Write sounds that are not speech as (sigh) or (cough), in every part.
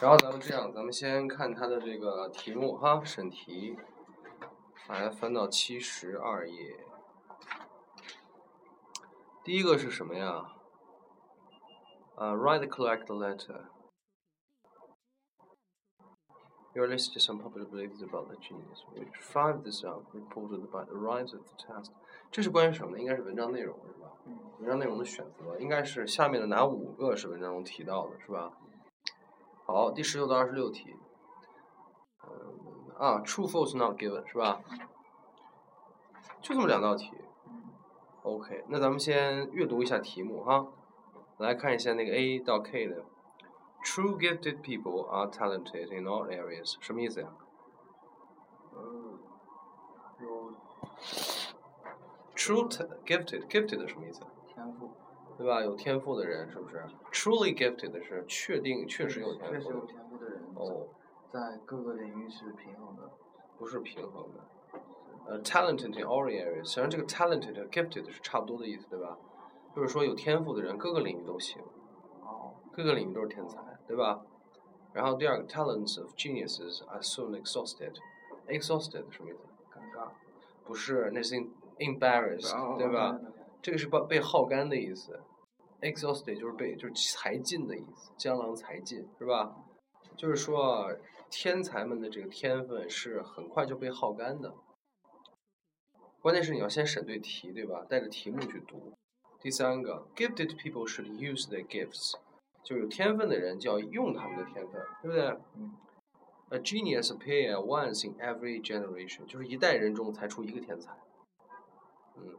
然后咱们这样，咱们先看它的这个题目哈，审题，来翻到七十二页。第一个是什么呀？呃、w r i t e collect the letter. Your list is some popular beliefs about the genius, which five this out reported by the writer of the test. 这是关于什么呢？应该是文章内容是吧？文章内容的选择，应该是下面的哪五个是文章中提到的，是吧？好，第十六到二十六题。嗯啊，true false not given 是吧？就这么两道题。OK，那咱们先阅读一下题目哈，来看一下那个 A 到 K 的。True gifted people are talented in all areas，什么意思呀？嗯，有 True gifted gifted 什么意思？对吧？有天赋的人是不是？Truly gifted 是确定确实有天赋的。确实有天赋的人，哦，在各个领域是平衡的。不是平衡的。呃，talented in all areas，实际上这个 talented 和 gifted 是差不多的意思，对吧？就是说有天赋的人，各个领域都行，哦，各个领域都是天才，对吧？然后第二个 talents of geniuses are soon exhausted。exhausted 什么意思？尴尬，不是，那是 em- embarrassed，哦对吧？？这个是被被耗干的意思，exhausted 就是被就是才尽的意思，江郎才尽是吧？就是说天才们的这个天分是很快就被耗干的。关键是你要先审对题，对吧？带着题目去读。第三个，gifted people should use their gifts，就有天分的人就要用他们的天分，对不对嗯？A genius appear once in every generation，就是一代人中才出一个天才。嗯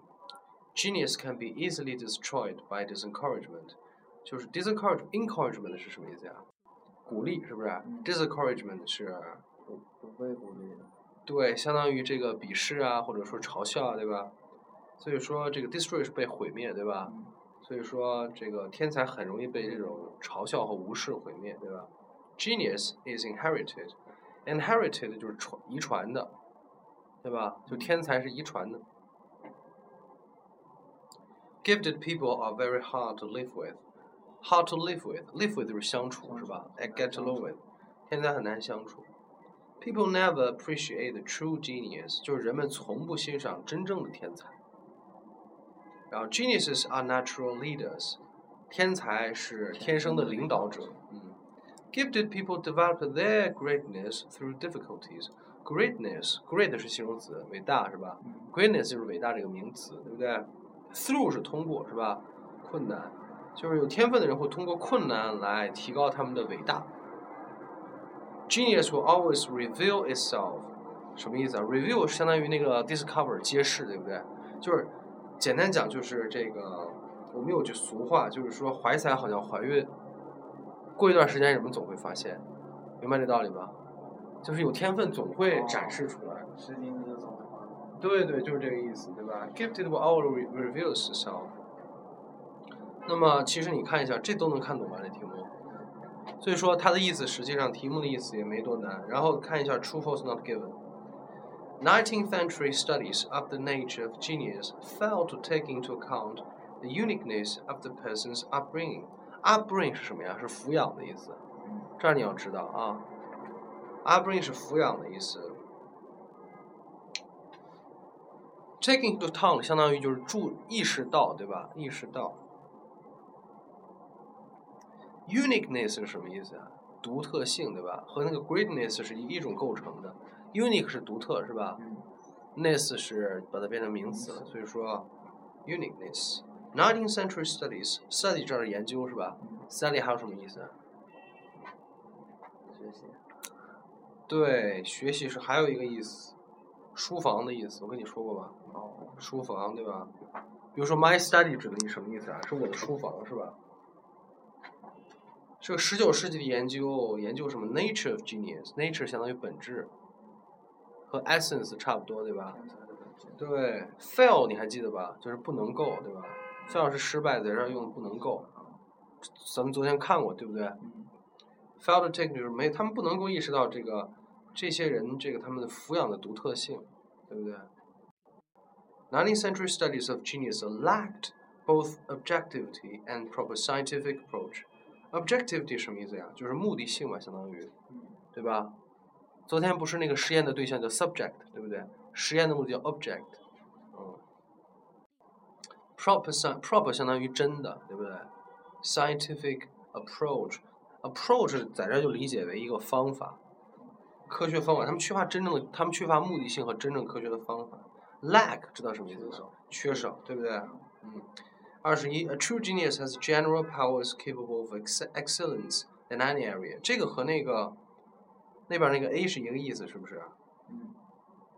，genius can be easily destroyed by disencouragement，就是 disencourage encouragement 是什么意思呀？鼓励是不是嗯？disencouragement 是不不被鼓励的。对，相当于这个鄙视啊，或者说嘲笑啊，对吧？所以说这个 destroy 是被毁灭，对吧？嗯所以说这个天才很容易被这种嘲笑和无视毁灭，对吧？Genius is inherited, inherited 就是传遗传的，对吧？就天才是遗传的。Gifted people are very hard to live with, hard to live with, live with 就是相处是吧？I get along with，天才很难相处。People never appreciate the true genius，就是人们从不欣赏真正的天才。然后 geniuses are natural leaders，天才是天生的领导者。嗯，gifted people develop their greatness through difficulties. Greatness, great 是形容词，伟大是吧嗯？Greatness 就是伟大这个名词，对不对 ？Through 是通过是吧？困难，就是有天分的人会通过困难来提高他们的伟大。Genius will always reveal itself，什么意思啊？Reveal 相当于那个 discover 揭示，对不对？就是简单讲就是这个，我们有句俗话，就是说怀才好像怀孕，过一段时间人们总会发现，明白这道理吧？就是有天分总会展示出来。对对，就是这个意思，对吧？Gifted will all reveal itself。那么其实你看一下，这都能看懂吧？这题目。所以说它的意思实际上题目的意思也没多难。然后看一下 true false not given。Nineteenth century studies of the nature of genius failed to take into account the uniqueness of the person's upbringing. Upbringing 是什么呀？是抚养的意思。这儿你要知道啊。Upbringing 是抚养的意思。Taking into account 相当于就是注意识到，对吧？意识到。Uniqueness 是什么意思啊？独特性，对吧？和那个 greatness 是一一种构成的。Unique 是独特，是吧嗯？ness 是把它变成名词了，所以说 uniqueness。Nineteenth century studies study 这儿研究是吧嗯，？study 还有什么意思？学习。对，学习是还有一个意思，书房的意思，我跟你说过吧？哦，书房对吧？比如说 my study 指的你什么意思啊？是我的书房是吧？这个十九世纪的研究，研究什么 nature of genius，nature 相当于本质，和 essence 差不多对吧？对，fail 你还记得吧？就是不能够对吧？fail 是失败，在这儿用不能够，咱们昨天看过对不对嗯？fail to take 就是没，他们不能够意识到这个这些人这个他们的抚养的独特性，对不对？Nineteenth century studies of genius lacked both objectivity and proper scientific approach. objectivity 什么意思呀？就是目的性嘛，相当于，对吧？昨天不是那个实验的对象叫 subject，对不对？实验的目的叫 object，嗯。proper sci proper 相当于真的，对不对？scientific approach，approach 在这就理解为一个方法，科学方法。他们缺乏真正的，他们缺乏目的性和真正科学的方法。lack 知道什么意思吗？缺少，对不对？嗯。二十一，a true genius has general powers capable of ex excellence in any area。这个和那个那边那个 A 是一个意思，是不是？嗯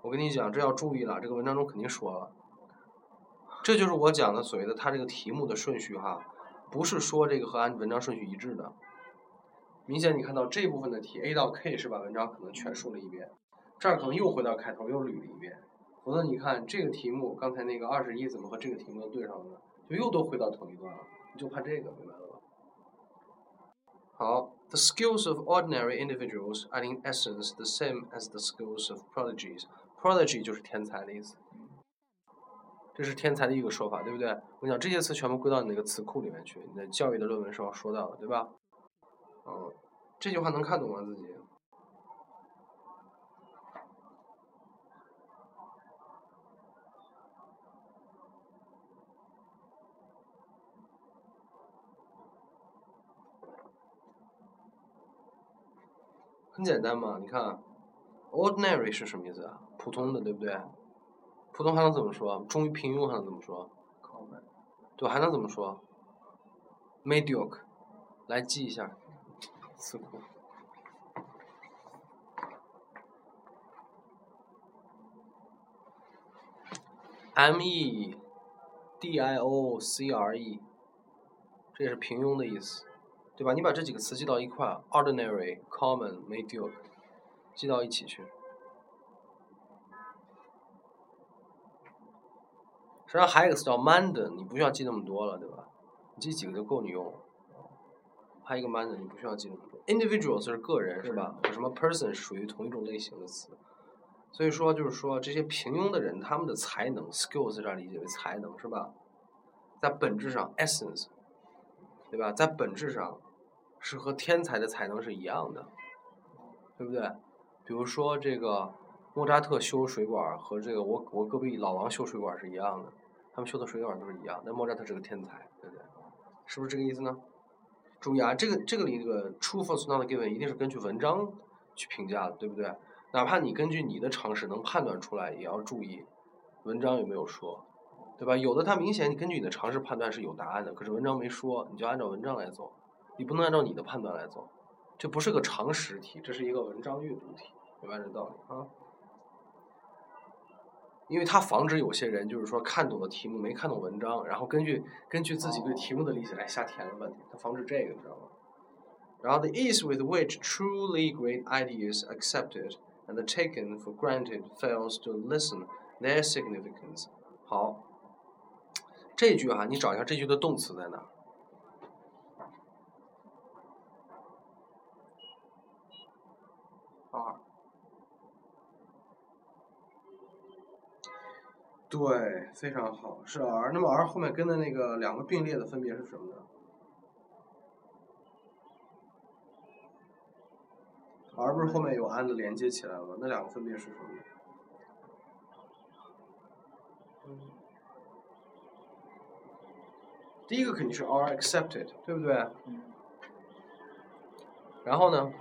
我跟你讲，这要注意了，这个文章中肯定说了。这就是我讲的所谓的它这个题目的顺序哈，不是说这个和按文章顺序一致的。明显你看到这部分的题 A 到 K 是把文章可能全说了一遍，这儿可能又回到开头又捋了一遍。否则你看这个题目，刚才那个二十一怎么和这个题目对上了呢？就又都回到同一段了，你就怕这个，明白了吧？好，the skills of ordinary individuals are in essence the same as the skills of prodigies. Prodigy 就是天才的意思，这是天才的一个说法，对不对？我跟你讲，这些词全部归到你那个词库里面去，你在教育的论文时候说到的，对吧？嗯，这句话能看懂吗？自己？很简单嘛，你看，ordinary 是什么意思啊？普通的，对不对？普通还能怎么说？忠于平庸还能怎么说对，还能怎么说？mediocre，来记一下词库。M E D I O C R E，这也是平庸的意思，对吧？你把这几个词记到一块，ordinary、common、mediocre，记到一起去。实际上还有一个词叫 mundane，你不需要记那么多了，对吧？你记几个就够你用了。还有一个 mundane，你不需要记那么多。Individuals 是个人，是吧？和什么 person 属于同一种类型的词。所以说，就是说这些平庸的人，他们的才能 skills 在这儿理解为才能，是吧？在本质上 essence，对吧？在本质上是和天才的才能是一样的，对不对？比如说这个莫扎特修水管和这个我我隔壁老王修水管是一样的，他们修的水管都是一样。但莫扎特是个天才，对不对？是不是这个意思呢？注意啊，这个这个里这个 true false not given 一定是根据文章去评价的，对不对？哪怕你根据你的常识能判断出来，也要注意文章有没有说，对吧？有的它明显你根据你的常识判断是有答案的，可是文章没说，你就按照文章来走，你不能按照你的判断来走，这不是个常识题，这是一个文章阅读题，明白这道理啊？因为它防止有些人就是说看懂了题目没看懂文章，然后根据根据自己对题目的理解来瞎填了问题，它防止这个，你知道吗？然后 the ease with which truly great ideas accepted and taken for granted fails to listen their significance。好，这句哈、你找一下这句的动词在哪儿？二，对，非常好，是 r。那么 r 后面跟的那个两个并列的分别是什么呢？r 不是后面有 and 连接起来了吗？那两个分别是什么呢？第一个肯定是 r accepted，对不对？嗯然后呢？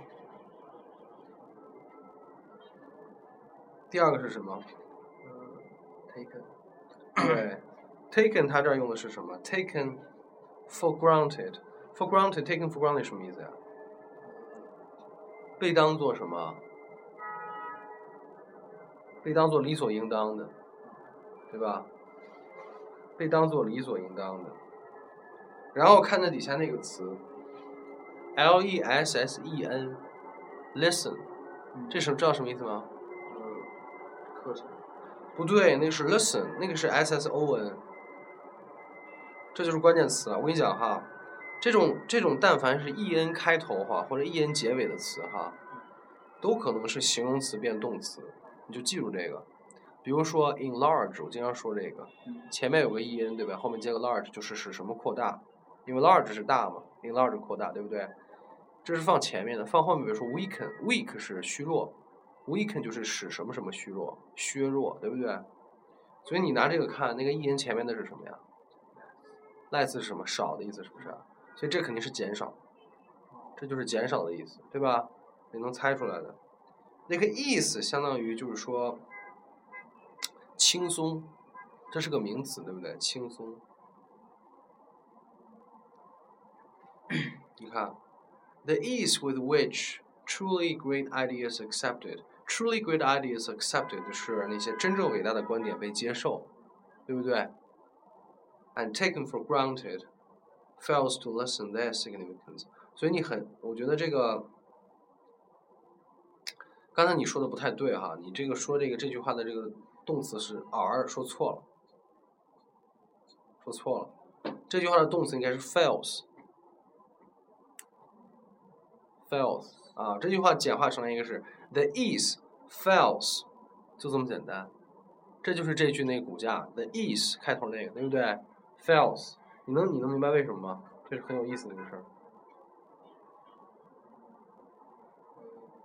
第二个是什么？呃，taken，对，taken 它这儿用的是什么？taken for granted。for granted taken for granted 什么意思呀？被当做什么？被当做理所应当的，对吧？被当做理所应当的。然后看那底下那个词，l e s s e n，listen，嗯这什知道什么意思吗？不对，那个是 listen，那个是 s s o n，这就是关键词了。我跟你讲哈，这种这种但凡是 e n 开头哈或者 e n 结尾的词哈，都可能是形容词变动词，你就记住这个。比如说 enlarge，我经常说这个，嗯前面有个 e n 对吧？后面接个 large 就是使什么扩大，因为 large 是大嘛，，enlarge 扩大，对不对？这是放前面的，放后面，比如说 weaken，weak 是虚弱，weaken 就是使什么什么虚弱，削弱，对不对？所以你拿这个看，那个 e n 前面的是什么呀？less 是什么？少的意思是不是？所以这肯定是减少，这就是减少的意思，对吧？你能猜出来的。那个 ease 相当于就是说轻松，这是个名词，对不对？轻松。(coughs) 你看，the ease with which truly great ideas accepted。Truly great ideas accepted 是那些真正伟大的观点被接受，对不对？And taken for granted fails to lessen their significance。所以你很，我觉得这个刚才你说的不太对哈，你这个说这个这句话的这个动词是 are，说错了，说错了。这句话的动词应该是 fails，fails 啊，这句话简化成了一个是 the ease。fails，就这么简单，这就是这句那个骨架，the is 开头那个，对不对？fails，你能你能明白为什么吗？这是很有意思的一个事儿。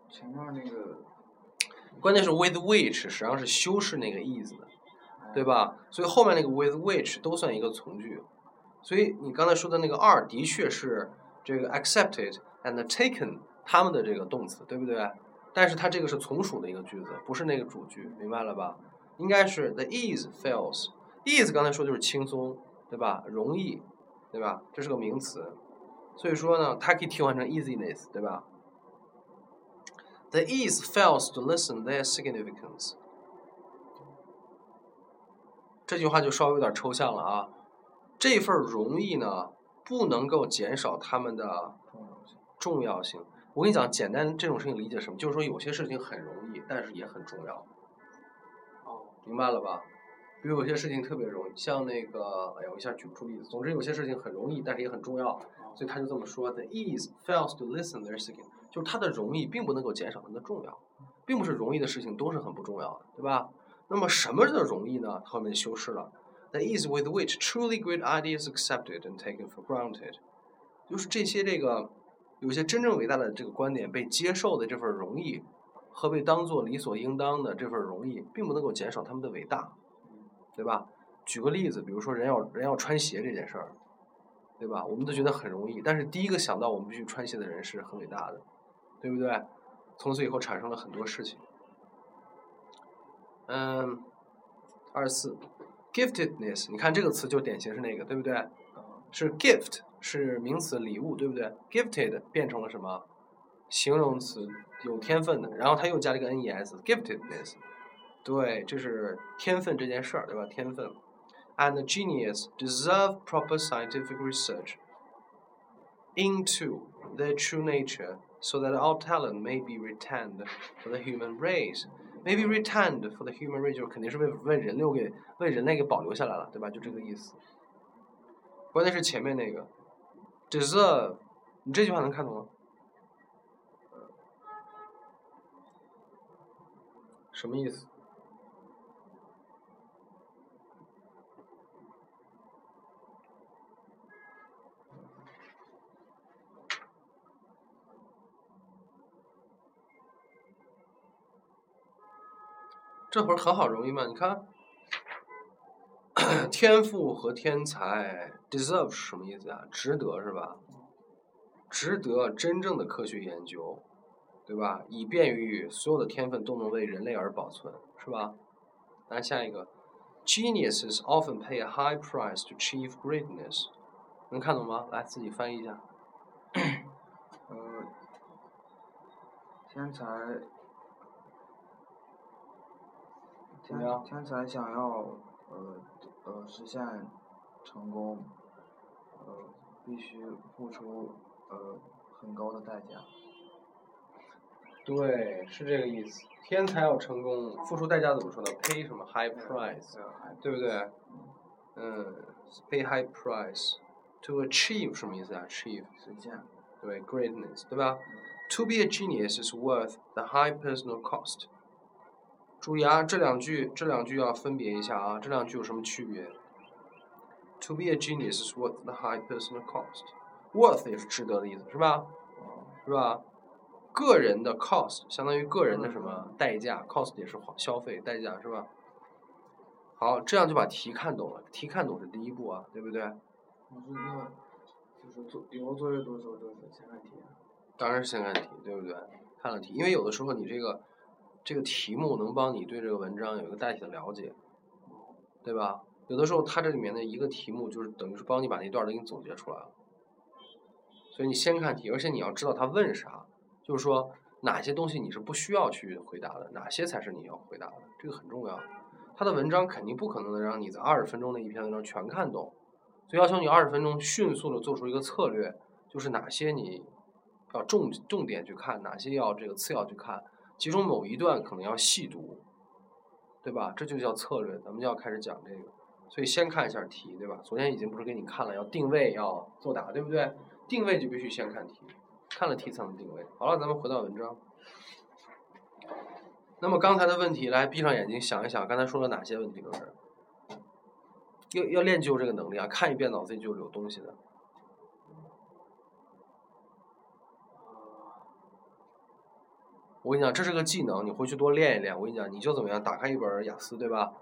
前面那个，关键是 with which 实际上是修饰那个 is 的，对吧？所以后面那个 with which 都算一个从句。所以你刚才说的那个 are 的确是这个 accepted and taken 他们的这个动词，对不对？但是它这个是从属的一个句子，不是那个主句，明白了吧？应该是 the ease fails。ease 刚才说就是轻松，对吧？容易，对吧？这是个名词，所以说呢，它可以替换成 easiness，对吧？The ease fails to listen their significance。这句话就稍微有点抽象了啊。这份容易呢，不能够减少他们的重要性。我跟你讲，简单这种事情理解什么？就是说有些事情很容易，但是也很重要。哦，明白了吧？比如有些事情特别容易，像那个，哎呀，我一下举不出例子。总之有些事情很容易，但是也很重要，所以他就这么说：The ease fails to listen their thinking，就是它的容易并不能够减少它的重要，并不是容易的事情都是很不重要的，对吧？那么什么的容易呢？后面修饰了：The ease with which truly great ideas accepted and taken for granted，就是这些这个。有些真正伟大的这个观点被接受的这份荣誉，和被当做理所应当的这份荣誉，并不能够减少他们的伟大，对吧？举个例子，比如说人要人要穿鞋这件事儿，对吧？我们都觉得很容易，但是第一个想到我们必须穿鞋的人是很伟大的，对不对？从此以后产生了很多事情。嗯，二十四，giftedness，你看这个词就典型是那个，对不对？是 gift。是名词礼物，对不对？Gifted 变成了什么？形容词，有天分的。然后他又加了一个 nes，giftedness。对，这是天分这件事儿，对吧？天分。And genius deserve proper scientific research into their true nature, so that our talent may be retained for the human race. May be retained for the human race，就肯定是为为人类给为人类给保留下来了，对吧？就这个意思。关键是前面那个。只是你这句话能看懂吗？什么意思？这会儿很好，容易吗？你看。(coughs) 天赋和天才，deserve 是什么意思啊？值得是吧？值得真正的科学研究，对吧？以便于所有的天分都能为人类而保存，是吧？来下一个，geniuses often pay a high price to achieve greatness，能看懂吗？来自己翻译一下。呃，天才，天天才想要。呃呃，实现成功，呃，必须付出呃很高的代价。对，是这个意思。天才要成功，付出代价怎么说呢？Pay 什么 high price，对不对？嗯，pay high price to achieve 什么意思啊？achieve 实现。对，greatness，对吧？To be a genius is worth the high personal cost. 注意啊，这两句这两句要分别一下啊，这两句有什么区别？To be a genius is worth the high personal cost。worth 也是值得的意思，是吧？是吧？个人的 cost 相当于个人的什么代价？cost 也是消费代价，是吧？好，这样就把题看懂了。题看懂是第一步啊，对不对？老师，那就是做以后作业多时候都是先看题。当然是先看题，对不对？看了题，因为有的时候你这个这个题目能帮你对这个文章有一个大体的了解，对吧？有的时候它这里面的一个题目就是等于是帮你把那段都给你总结出来了。所以你先看题，而且你要知道他问啥，就是说哪些东西你是不需要去回答的，哪些才是你要回答的，这个很重要。他的文章肯定不可能能让你在二十分钟的一篇文章全看懂，所以要求你二十分钟迅速的做出一个策略，就是哪些你要重重点去看，哪些要这个次要去看，其中某一段可能要细读，对吧？这就叫策略，咱们就要开始讲这个。所以先看一下题，对吧？昨天已经不是给你看了，要定位，要作答，对不对？定位就必须先看题，看了题才能定位。好了，咱们回到文章。那么刚才的问题，来闭上眼睛想一想，刚才说了哪些问题都是？要要练就这个能力啊！看一遍脑子里就有东西的。我跟你讲，这是个技能，你回去多练一练。我跟你讲，你就怎么样，打开一本雅思，对吧？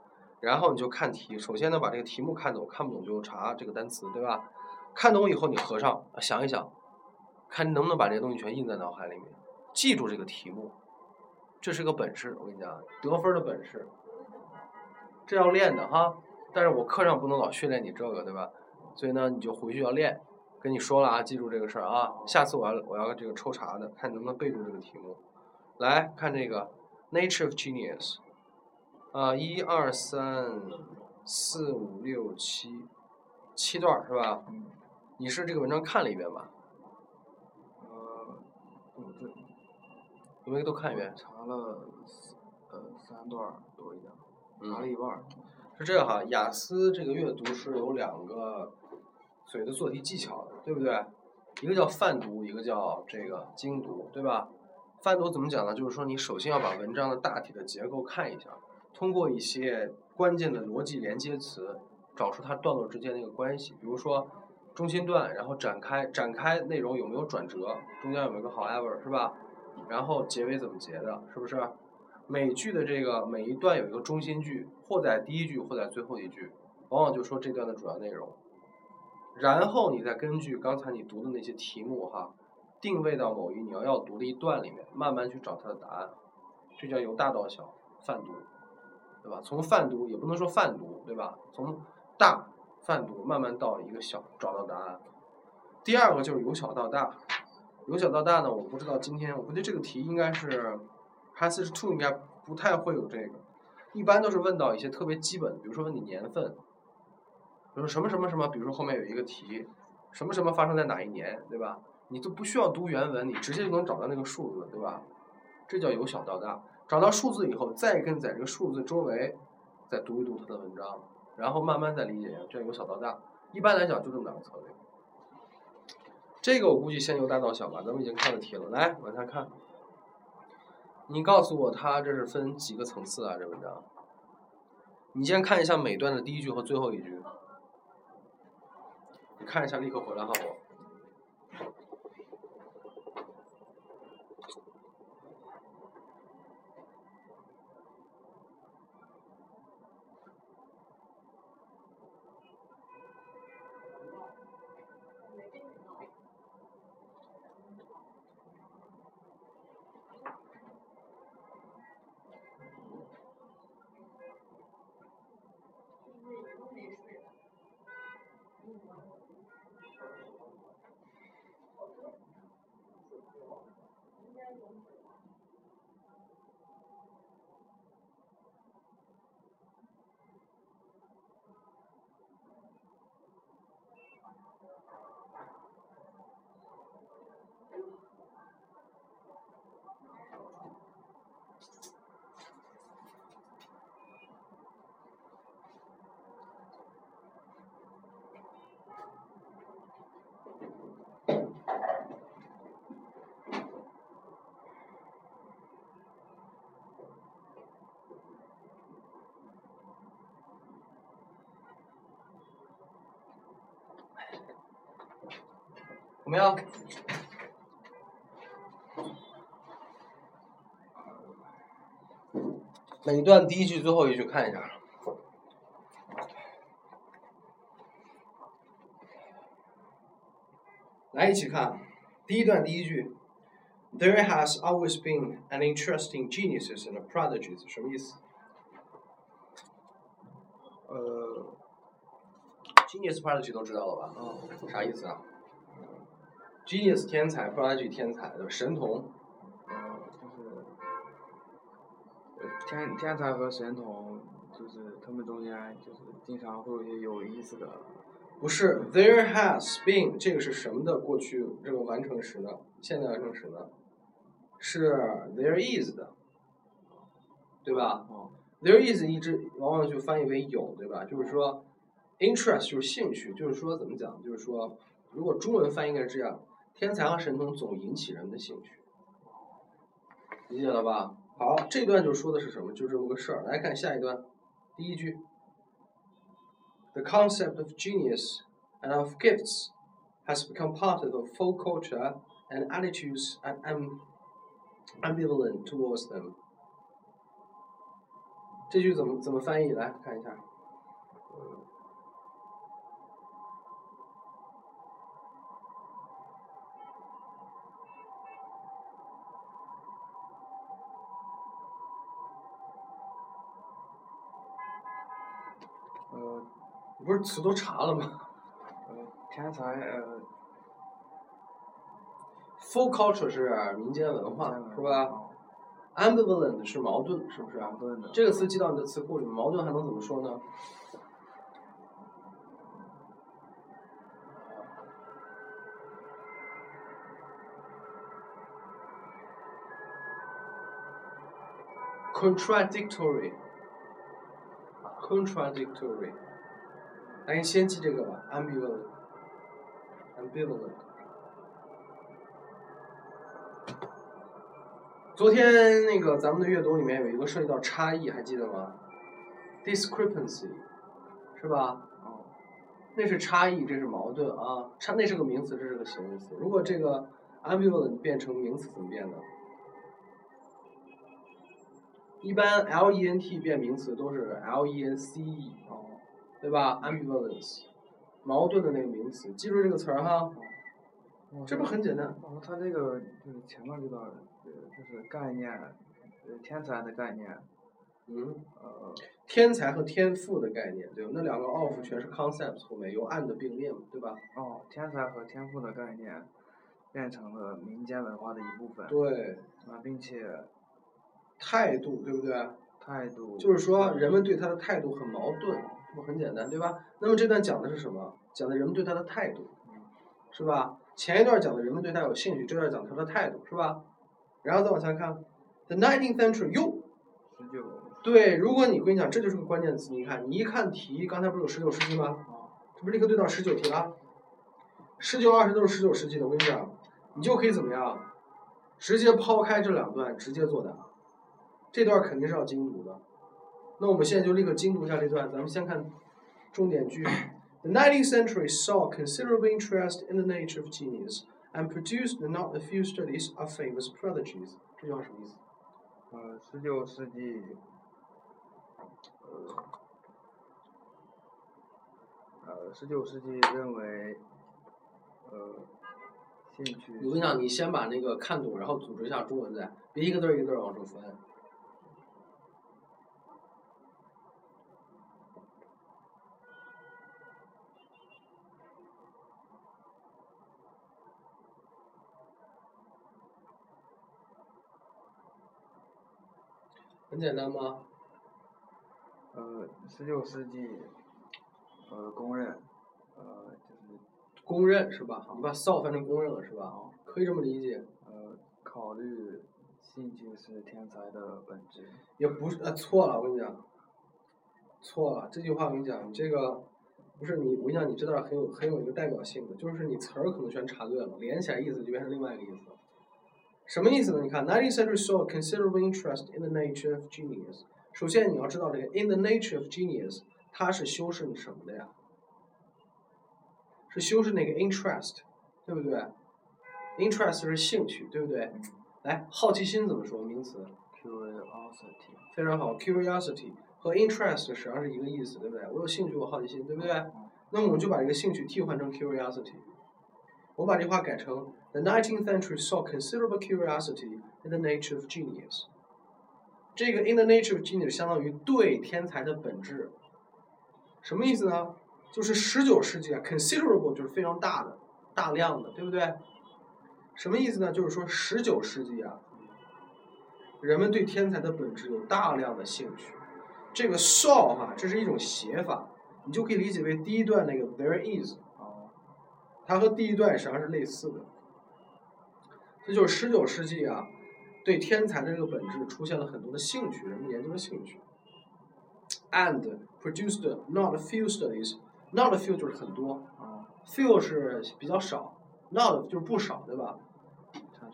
然后你就看题，首先呢把这个题目看懂，看不懂就查这个单词，对吧？看懂以后，你合上想一想，看能不能把这些东西全印在脑海里面，记住这个题目，这是个本事。我跟你讲，得分的本事，这要练的哈。但是我课上不能老训练你这个，对吧？所以呢，你就回去要练。跟你说了啊，记住这个事儿啊。下次我要我要这个抽查的，看能不能背住这个题目。来看这个《Nature of Genius》，啊，一二三四五六七，七段是吧？你是这个文章看了一遍吧？呃，嗯，对，有没有都看一遍？查了呃三段多一点，查了一半。是这样哈，雅思这个阅读是有两个所谓的做题技巧的，对不对？一个叫泛读，一个叫这个精读，对吧？泛读怎么讲呢？就是说你首先要把文章的大体的结构看一下，通过一些关键的逻辑连接词，找出它段落之间的一个关系，比如说。中心段，然后展开，展开内容有没有转折？中间有没有个 however 是吧？然后结尾怎么结的？是不是？每句的这个每一段有一个中心句，或在第一句，或在最后一句，往往就说这段的主要内容。然后你再根据刚才你读的那些题目哈，定位到某一你要要读的一段里面，慢慢去找它的答案。这叫由大到小泛读，对吧？从泛读也不能说泛读，对吧？从大。泛读，慢慢到一个小，找到答案。第二个就是由小到大，由小到大呢，我不知道今天，我估计这个题应该是，passage two 应该不太会有这个，一般都是问到一些特别基本的，比如说问你年份，比如说什么什么什么，比如说后面有一个题，什么什么发生在哪一年，对吧？你都不需要读原文，你直接就能找到那个数字，对吧？这叫由小到大，找到数字以后，再跟在这个数字周围，再读一读他的文章。然后慢慢再理解，这样由小到大，一般来讲就这么两个策略。这个我估计先由大到小吧，咱们已经看了题了，来往下看。你告诉我，它这是分几个层次啊？这文章？你先看一下每段的第一句和最后一句。你看一下，立刻回来好不。怎么样？每段第一句、最后一句看一下。来，一起看第一段第一句。There has always been an interesting geniuses and prodigies，什么意思？呃，genius prodigy 都知道了吧？嗯。啥意思啊 ？genius 天才，prodigy 天才，对吧？神童。呃，就是天天才和神童，就是他们中间就是经常会有一些有意思的。不是，there has been 这个是什么的过去这个完成时呢？现在完成时呢？是 there is 的，对吧？there is 一直往往就翻译为有，对吧？就是说，interest 就是兴趣，就是说怎么讲？就是说，如果中文翻译应该是这样：天才和神童总引起人们的兴趣，理解了吧？好，这段就说的是什么？就这么个事儿。来看下一段，第一句：The concept of genius and of gifts has become part of the folk culture and attitudes and and ambivalent towards them。这句怎么怎么翻译？来看一下。词都查了吗？呃，天才呃。，full culture 是民间文化，是吧？Ambivalent 是矛盾，是不是？这个词记到你的词库里，矛盾还能怎么说呢？Contradictory，contradictory。来，先记这个吧，ambivalent，ambivalent。昨天那个咱们的阅读里面有一个涉及到差异，还记得吗？Discrepancy，是吧？那是差异，这是矛盾啊。差那是个名词，这是个形容词。如果这个 ambivalent 变成名词怎么变呢？一般 lent 变名词都是 lence，对吧？ambivalence，矛盾的那个名词，记住这个词儿哈。这不很简单？哦，他这个就是前面这个。就是概念，呃，天才的概念，嗯，呃，天才和天赋的概念，对吧？那两个 of 全是 concepts 后面有 and 并列嘛，对吧？哦，天才和天赋的概念变成了民间文化的一部分。对。啊，并且态度，对不对？态度。就是说，人们对他的态度很矛盾，很简单，对吧？那么这段讲的是什么？讲的人们对他的态度，是吧？前一段讲的人们对他有兴趣，这段讲他的态度，是吧？然后再往下看，the nineteenth century，哟，十九，对，如果你跟你讲，这就是个关键词。你看，你一看题，刚才不是有十九世纪吗？这不立刻对到十九题了？十九、二十都是十九世纪的。我跟你讲，你就可以怎么样？直接抛开这两段，直接作答。这段肯定是要精读的。那我们现在就立刻精读一下这段。咱们先看重点句：The nineteenth century saw considerable interest in the nature of genius. And produced not a few studies of famous prodigies。这句话什么意思？呃，十九世纪，呃，呃，十九世纪认为，呃，兴趣。我跟你讲，你先把那个看懂，然后组织一下中文再，别一个字儿一个字儿往出翻。很简单吗？呃，十九世纪，呃，公认，呃，就是公认是吧？你把 “so” 翻成公认了是吧？啊，可以这么理解。呃，考虑兴趣是天才的本质。也不是，呃，错了，我跟你讲，错了。这句话我跟你讲，你这个不是你，我跟你讲，你这段很有很有一个代表性的，就是你词儿可能全查对了，连起来意思就变成另外一个意思了。什么意思呢？你看，nineteenth century saw considerable interest in the nature of genius。首先你要知道这个 in the nature of genius，它是修饰什么的呀？是修饰那个 interest，对不对？interest 是兴趣，对不对？来，好奇心怎么说？名词？curiosity。非常好，curiosity 和 interest 实际上是一个意思，对不对？我有兴趣，我好奇心，对不对？那么我们就把这个兴趣替换成 curiosity。我把这话改成：The nineteenth century saw considerable curiosity in the nature of genius。这个 in the nature of genius 相当于对天才的本质，什么意思呢？就是十九世纪啊，considerable 就是非常大的、大量的，对不对？什么意思呢？就是说十九世纪啊，人们对天才的本质有大量的兴趣。这个 saw 哈，这是一种写法，你就可以理解为第一段那个 there is 啊，它和第一段实际上是类似的。这就是十九世纪啊。对天才的这个本质出现了很多的兴趣，人们研究的兴趣，and produced not a few studies，not a few 就是很多啊，few 是比较少，not 就是不少，对吧？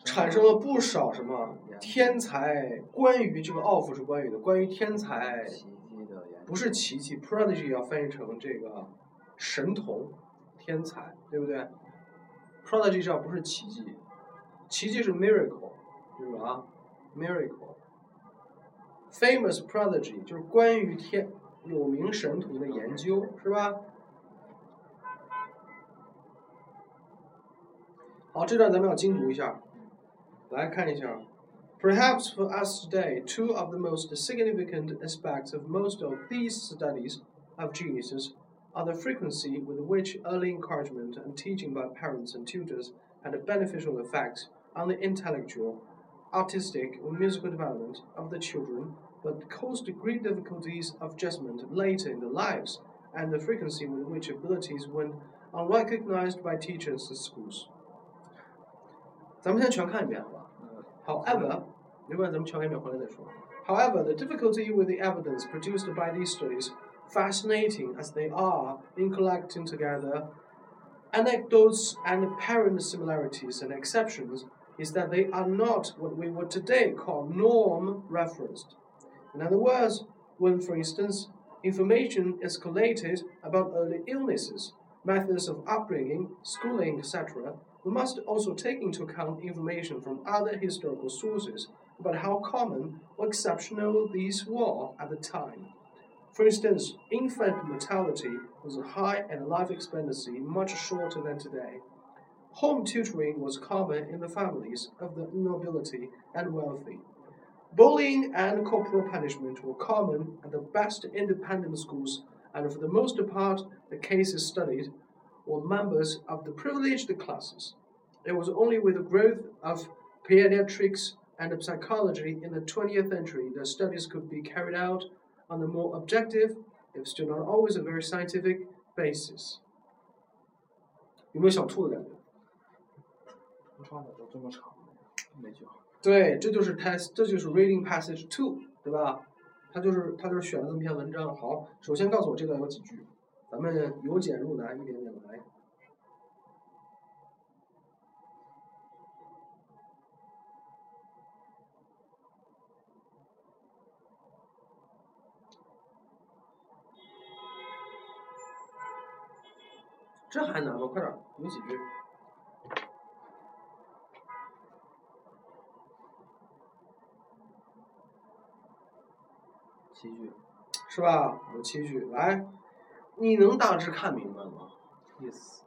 产生了不少什么天才？关于这个 of 是关于的，关于天才，不是奇迹，prodigy 要翻译成这个神童，天才，对不对？prodigy 上不是奇迹，奇迹是 miracle。是吧？Miracle，famous prodigy 就是关于天有名神童的研究，是吧？好，这段咱们要精读一下，来看一下。Perhaps for us today, two of the most significant aspects of most of these studies of geniuses are the frequency with which early encouragement and teaching by parents and tutors had a beneficial effect on the intellectual artistic or musical development of the children, but caused great difficulties of judgment later in their lives, and the frequency with which abilities went unrecognized by teachers and schools. 咱们先全看一遍，好吧？However，另外咱们全看一遍回来再说。However, the difficulty with the evidence produced by these studies, fascinating as they are in collecting together anecdotes and apparent similarities and exceptions, is that they are not what we would today call norm referenced. In other words, when, for instance, information is collated about early illnesses, methods of upbringing, schooling, etc., we must also take into account information from other historical sources about how common or exceptional these were at the time. For instance, infant mortality was high and life expectancy much shorter than today. Home tutoring was common in the families of the nobility and wealthy. Bullying and corporal punishment were common at the best independent schools, and for the most part, the cases studied were members of the privileged classes. It was only with the growth of pediatrics and psychology in the 20th century that studies could be carried out on a more objective, if still not always a very scientific, basis. 有没有想吐的感觉？ 说的都这么长，那句话。对，这就是 test，这就是 reading passage two，对吧？他就是他就是选了这么篇文章。好，首先告诉我这段有几句，咱们由简入难，一点点来。这还难吗？快点，有几句。七句，是吧？有七句，来，你能大致看明白吗？？Yes。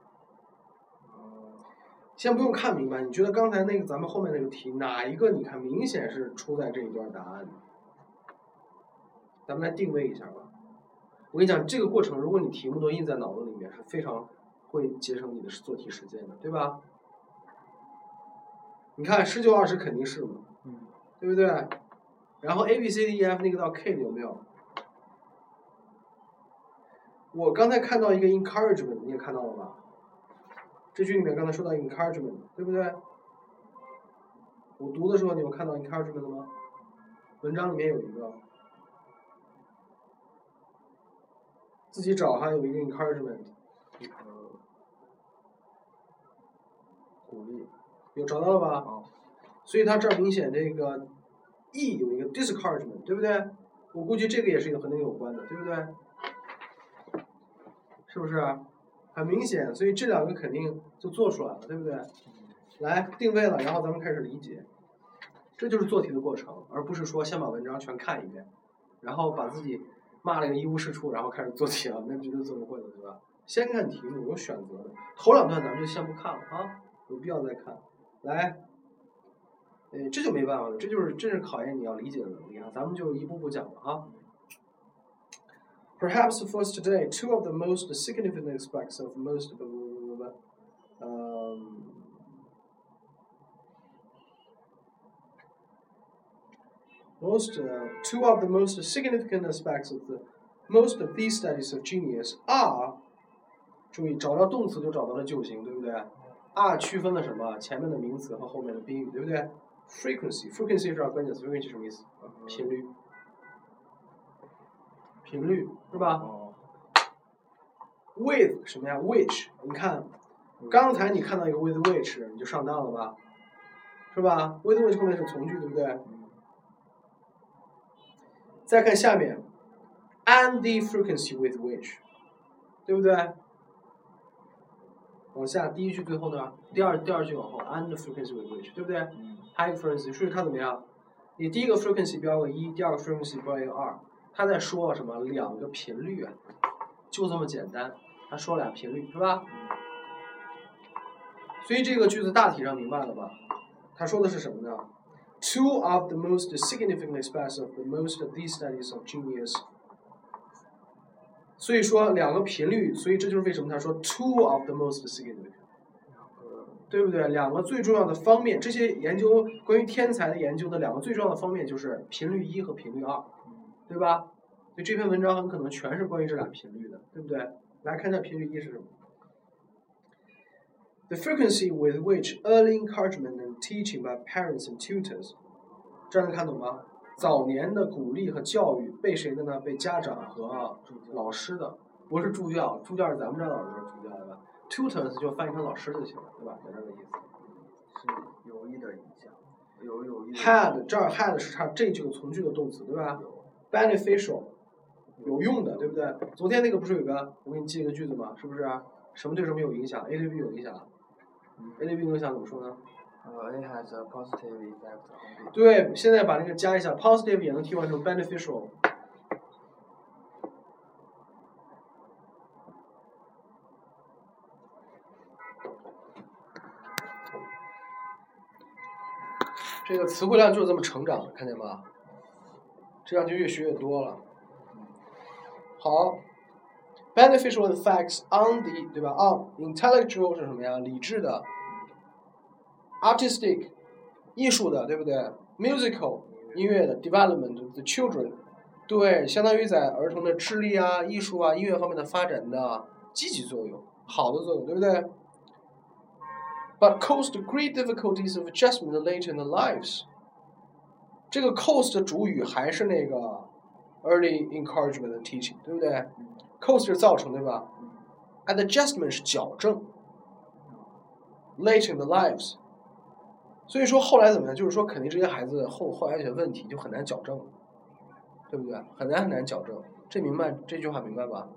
先不用看明白，你觉得刚才那个咱们后面那个题哪一个你看明显是出在这一段答案？咱们来定位一下吧。我跟你讲，这个过程如果你题目都印在脑子里面，是非常会节省你的做题时间的，对吧？你看十九二十肯定是嘛，对不对？然后 A B C D E F 那个到 K 的有没有？我刚才看到一个 encouragement，你也看到了吧？这句里面刚才说到 encouragement，对不对？我读的时候你有看到 encouragement 了吗？文章里面有一个，自己找哈，有一个 encouragement，鼓励，有找到了吧？所以它这儿明显这个。E 有一个 discouragement，对不对？我估计这个也是和那个有关的，对不对？是不是？很明显，所以这两个肯定就做出来了，对不对？来定位了，然后咱们开始理解，这就是做题的过程，而不是说先把文章全看一遍，然后把自己骂了个一无是处，然后开始做题了，那绝对做不会的，对吧？先看题目，有选择的。头两段咱们就先不看了啊，有必要再看。来，哎，这就没办法了，这就是这是考验你要理解的能力啊，咱们就一步步讲了啊。Perhaps for today, two of the most significant aspects of most of um most uh, two of the most significant aspects of the most of these studies of genius are 注意，找到动词就找到了就形，对不对？are 区分了什么？前面的名词和后面的宾语，对不对？frequency，frequency 是关键词，frequency 什么意思？频率。频率是吧？with 什么呀？which 你看，刚才你看到一个 with which 你就上当了吧？是吧？with which 后面是从句，对不对？再看下面，and the frequency with which，对不对？往下第一句最后呢，第二第二句往后，and the frequency with which，对不对？high frequency，所以它怎么样？你第一个 frequency 标个一，第二个 frequency 标一个二。他在说什么？两个频率啊，就这么简单。他说俩频率是吧？所以这个句子大体上明白了吧？他说的是什么呢？Two of the most significant aspects of the most of these studies of genius。所以说两个频率，所以这就是为什么他说 two of the most significant，对不对？两个最重要的方面，这些研究关于天才的研究的两个最重要的方面就是频率一和频率二。对吧？所以这篇文章很可能全是关于这俩频率的，对不对？来看一下频率一是什么？The frequency with which early encouragement and teaching by parents and tutors，这能看懂吗？早年的鼓励和教育被谁的呢？被家长和老师的，不是助教，助教是咱们这儿老师？Tutors 就翻译成老师就行了，对吧？就这个意思。是有意的影响，有有意。Had 这儿 had 是它这句从句的动词，对吧？beneficial，有用的，对不对？昨天那个不是有个，我给你记一个句子吗？是不是？什么对什么有影响？A 对 B 有影响。A 对 B 影响怎么说呢？呃，A has a positive effect。对，现在把那个加一下，positive 也能替换成 beneficial。这个词汇量就是这么成长的，看见吗？这样就越学越多了。好，beneficial effects on the 对吧？on intellectual 是什么呀？理智的，artistic 艺术的，对不对？musical 音乐的，development the children 对，相当于在儿童的智力啊、艺术啊、音乐方面的发展的积极作用，好的作用，对不对？But caused great difficulties of adjustment late in the lives. 这个 cause 的主语还是那个 early encouragement teaching，对不对？cause 是造成，对吧？and adjustment 是矫正，late in the lives。所以说后来怎么样？就是说肯定这些孩子后后来有些问题就很难矫正，对不对？很难很难矫正。这明白这句话明白吧？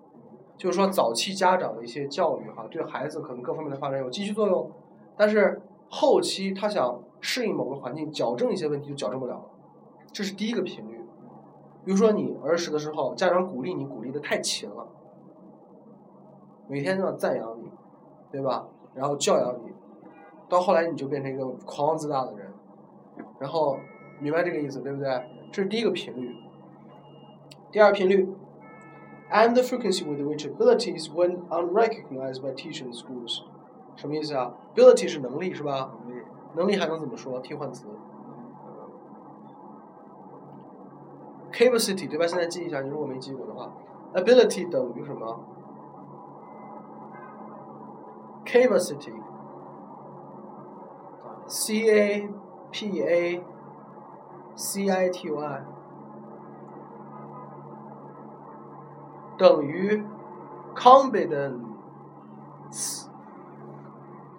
就是说早期家长的一些教育哈，对孩子可能各方面的发展有积极作用，但是后期他想适应某个环境，矫正一些问题就矫正不了了。这是第一个频率，比如说你儿时的时候，家长鼓励你，鼓励的太勤了，每天都要赞扬你，对吧？然后教养你，到后来你就变成一个狂妄自大的人，然后明白这个意思对不对？这是第一个频率。第二频率，and the frequency with which abilities when unrecognized by teachers in schools，什么意思啊？ability 是能力是吧？能力，能力还能怎么说？替换词。capacity 对吧？现在记一下，你如果没记过的话，ability 等于什么？capacity，c a p a c i t y 等于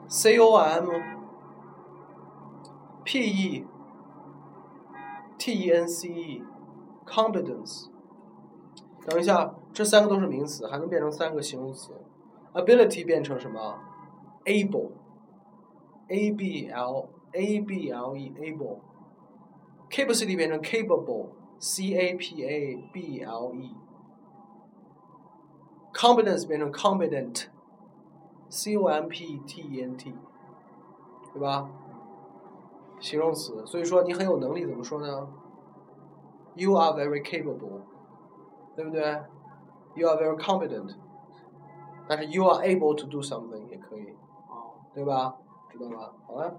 competence，c o m p e t e n c e。competence，等一下，这三个都是名词，还能变成三个形容词。 ability 变成什么？able，a b l a b l e able。capacity 变成 capable，c a p a b l e。competence 变成 competent，c C o m p t e n t，对吧？形容词，所以说你很有能力，怎么说呢？You are very capable，对不对？You are very competent，但是 you are able to do something 也可以，对吧？知道吧？好了。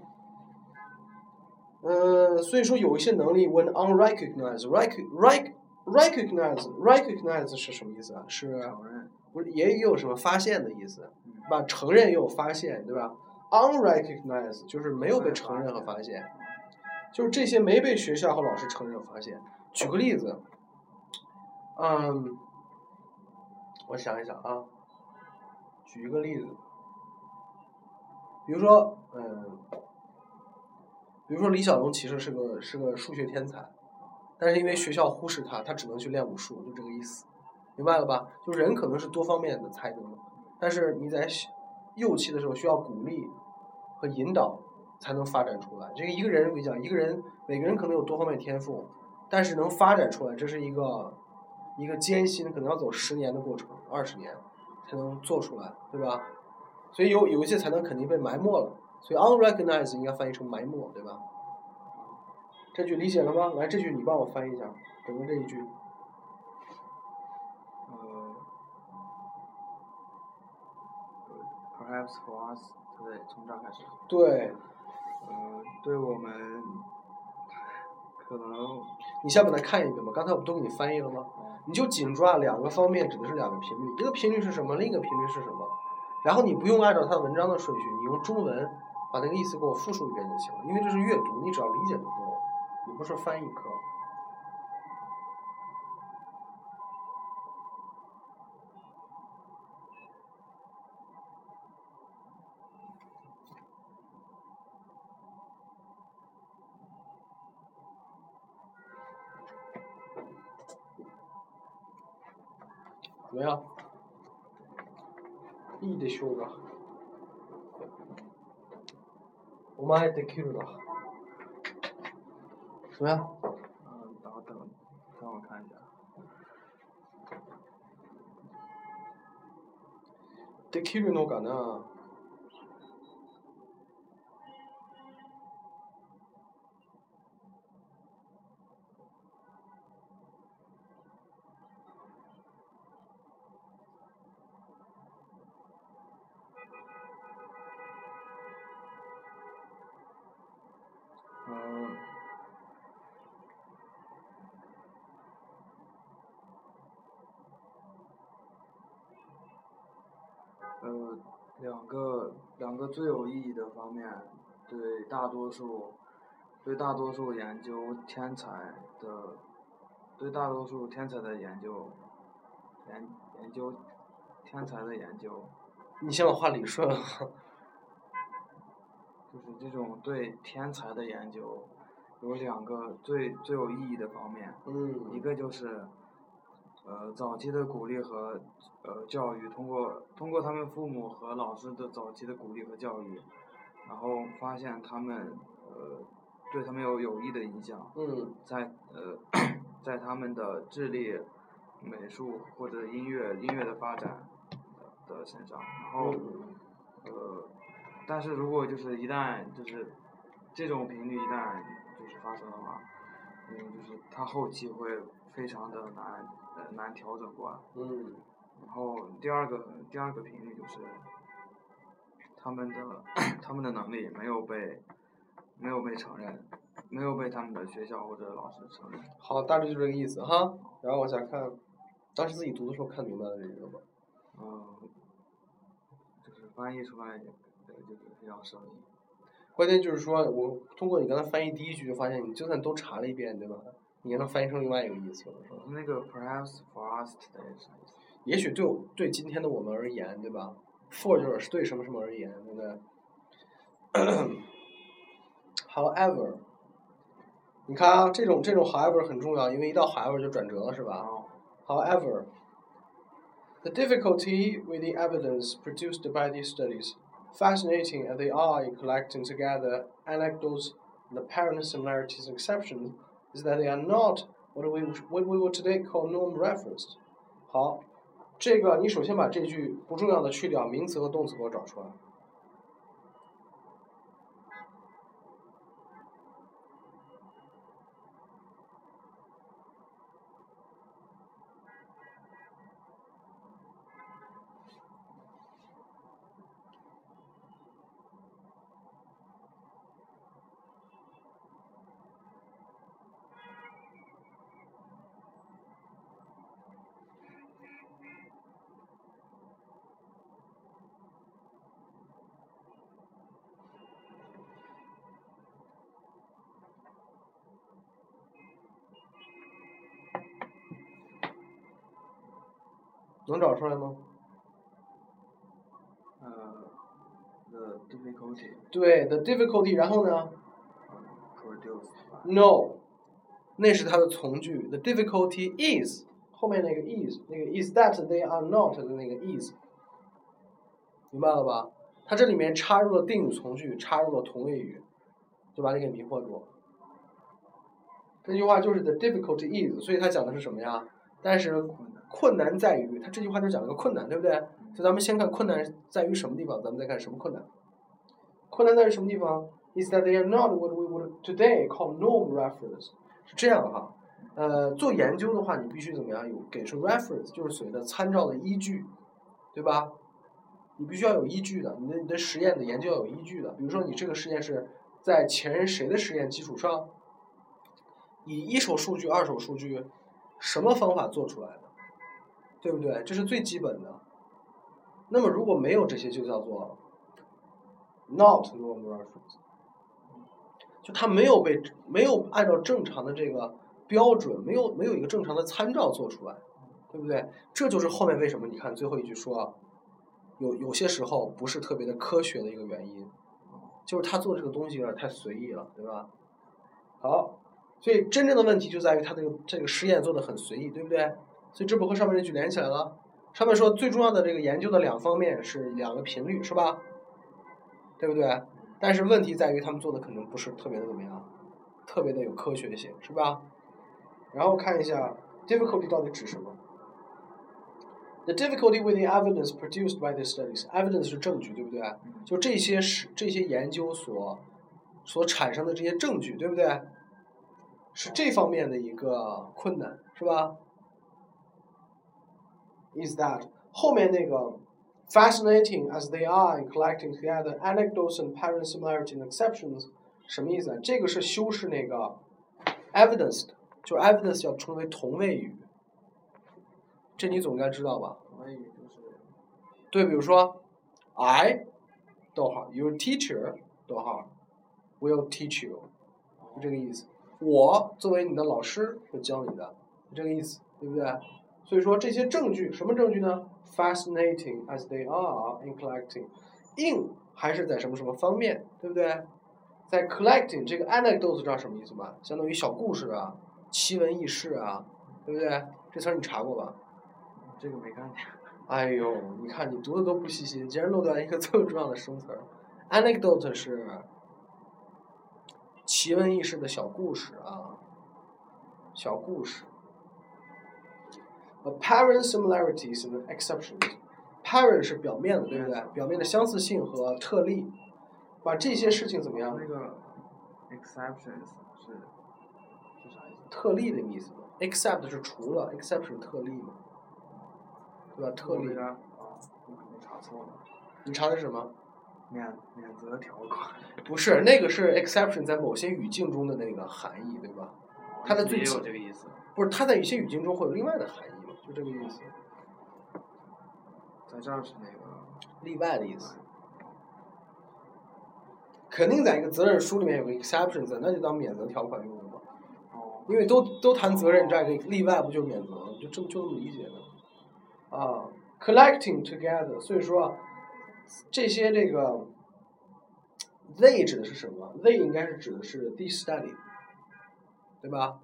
嗯，所以说有一些能力，when unrecognized，rec rec recognize，recognize 是什么意思啊？是承认不是也有什么发现的意思？把承认也有发现，对吧？unrecognize 就是没有被承认和发现，就是这些没被学校和老师承认和发现。举个例子，嗯，我想一想啊，举一个例子，比如说，嗯，比如说李小龙其实是个是个数学天才，但是因为学校忽视他，他只能去练武术，就这个意思，明白了吧？就人可能是多方面的才能，但是你在。幼期的时候需要鼓励和引导才能发展出来。这个一个人，我跟你讲，一个人每个人可能有多方面天赋，但是能发展出来，这是一个一个艰辛，可能要走十年的过程，二十年才能做出来，对吧？所以有有一些才能肯定被埋没了。所以 unrecognized 应该翻译成埋没，对吧？这句理解了吗？来，这句你帮我翻译一下，整个这一句。Perhaps for us，对，从这儿开始。对。呃，对我们，可能。你先把它看一遍吧，刚才我不都给你翻译了吗？你就紧抓两个方面，指的是两个频率，一个频率是什么，另一个频率是什么？然后你不用按照它文章的顺序，你用中文把那个意思给我复述一遍就行了，因为这是阅读，你只要理解就不是翻译课。怎么样？いいでしょうが。お前できるな。怎么样？嗯，等等，让我看一下。できるのかな？ 最有意义的方面，对大多数对大多数研究天才的对大多数天才的研究研研究天才的研究。你先把话理顺了。(laughs) 就是这种对天才的研究，有两个最最有意义的方面。嗯。一个就是。呃，早期的鼓励和呃教育，通过通过他们父母和老师的早期的鼓励和教育，然后发现他们呃对他们有有益的影响。嗯。在呃在他们的智力、美术或者音乐音乐的发展的身上，然后呃，但是如果就是一旦就是这种频率一旦就是发生的话，嗯，就是他后期会非常的难呃。难调整过来。嗯。然后第二个第二个频率就是，他们的 (clears throat) 他们的能力没有被没有被承认，没有被他们的学校或者老师承认。好，大致就这个意思哈。然后往下看，当时自己读的时候看明白了这个吗？嗯。就是翻译出来，呃，就是非常生硬。关键就是说，我通过你刚才翻译第一句，就发现你就算都查了一遍，对吧？你能翻译成另外一个意思，那个 perhaps for us today 是啥意思？也许对对今天的我们而言，对吧？for 就是对什么什么而言，对不对？However，你看啊，这种这种 however 很重要，因为一到 however 就转折了，是吧？However，The difficulty with the evidence produced by these studies, fascinating as they are in collecting together anecdotes and apparent similarities and exceptions, is that they are not what we what we would today call norm referenced. 好，这个你首先把这句不重要的去掉，名词和动词给我找出来。 能找出来吗？呃，the difficulty。对，the difficulty，然后呢 produce。No，那是它的从句。The difficulty is 后面那个 is 那个 is that they are not 的那个 is，明白了吧？它这里面插入了定语从句，插入了同位语，就把你给迷惑住了。这句话就是 the difficulty is，所以它讲的是什么呀？但是困难在于，它这句话就讲了个困难，对不对？所以咱们先看困难在于什么地方，咱们再看什么困难。困难在于什么地方？Is that they are not what we would today call norm reference。是这样哈，呃，做研究的话，你必须怎么样？有给出 reference，就是所谓的参照的依据，对吧？你必须要有依据的，你的你的实验的研究要有依据的。比如说，你这个实验是在前人谁的实验基础上，以一手数据、二手数据，什么方法做出来的，对不对？这是最基本的。那么如果没有这些，就叫做 not normal reference，就它没有被没有按照正常的这个标准，没有没有一个正常的参照做出来，对不对？这就是后面为什么你看最后一句说，有有些时候不是特别的科学的一个原因，就是他做这个东西有点太随意了，对吧？好，所以真正的问题就在于他这个这个实验做的很随意，对不对？所以这不和上面那句连起来了。上面说最重要的这个研究的两方面是两个频率，是吧？对不对？但是问题在于他们做的可能不是特别的怎么样，特别的有科学性，是吧？然后看一下 difficulty 到底指什么？The difficulty with the evidence produced by these studies, evidence 是证据，对不对？就这些是这些研究所所产生的这些证据，对不对？是这方面的一个困难，是吧？Is that 后面那个 fascinating as they are in collecting together anecdotes and parent similarity and exceptions，什么意思啊？这个是修饰那个 evidence 的，就 evidence 要称为同位语，这你总该知道吧？同位语就是对，比如说，I，逗号，your teacher，逗号，will teach you，就这个意思。我作为你的老师会教你的，就这个意思，对不对？所以说这些证据，什么证据呢？Fascinating as they are in collecting，in 还是在什么什么方面，对不对？在 collecting 这个 anecdote 知道什么意思吗？相当于小故事啊，奇闻异事啊，对不对？这词儿你查过吧？这个没看见。哎呦，你看你读的都不细心，竟然漏掉一个这么重要的生词儿。Anecdote 是奇闻异事的小故事啊，小故事。Apparent similarities and exceptions。Parent 是表面的，对不对？表面的相似性和特例，把这些事情怎么样？那个 exceptions 是是啥意思？特例的意思嘛？Except 是除了，exception 特例嘛，对吧？特例啊，我可能查错了。你查的是什么？免免责条款。(laughs) 不是，那个是 exception 在某些语境中的那个含义，对吧？它的最也有这个意思。不是，它在一些语境中会有另外的含义嘛，就这个意思，在这儿是那个例外的意思。肯定在一个责任书里面有个 exception 在，那就当免责条款用的嘛。哦，因为都都谈责任，这个例外不就免责了？就这么就这么理解的。啊，collecting together，所以说啊，这些这个 they 指的是什么？they 应该是指的是 this study，对吧？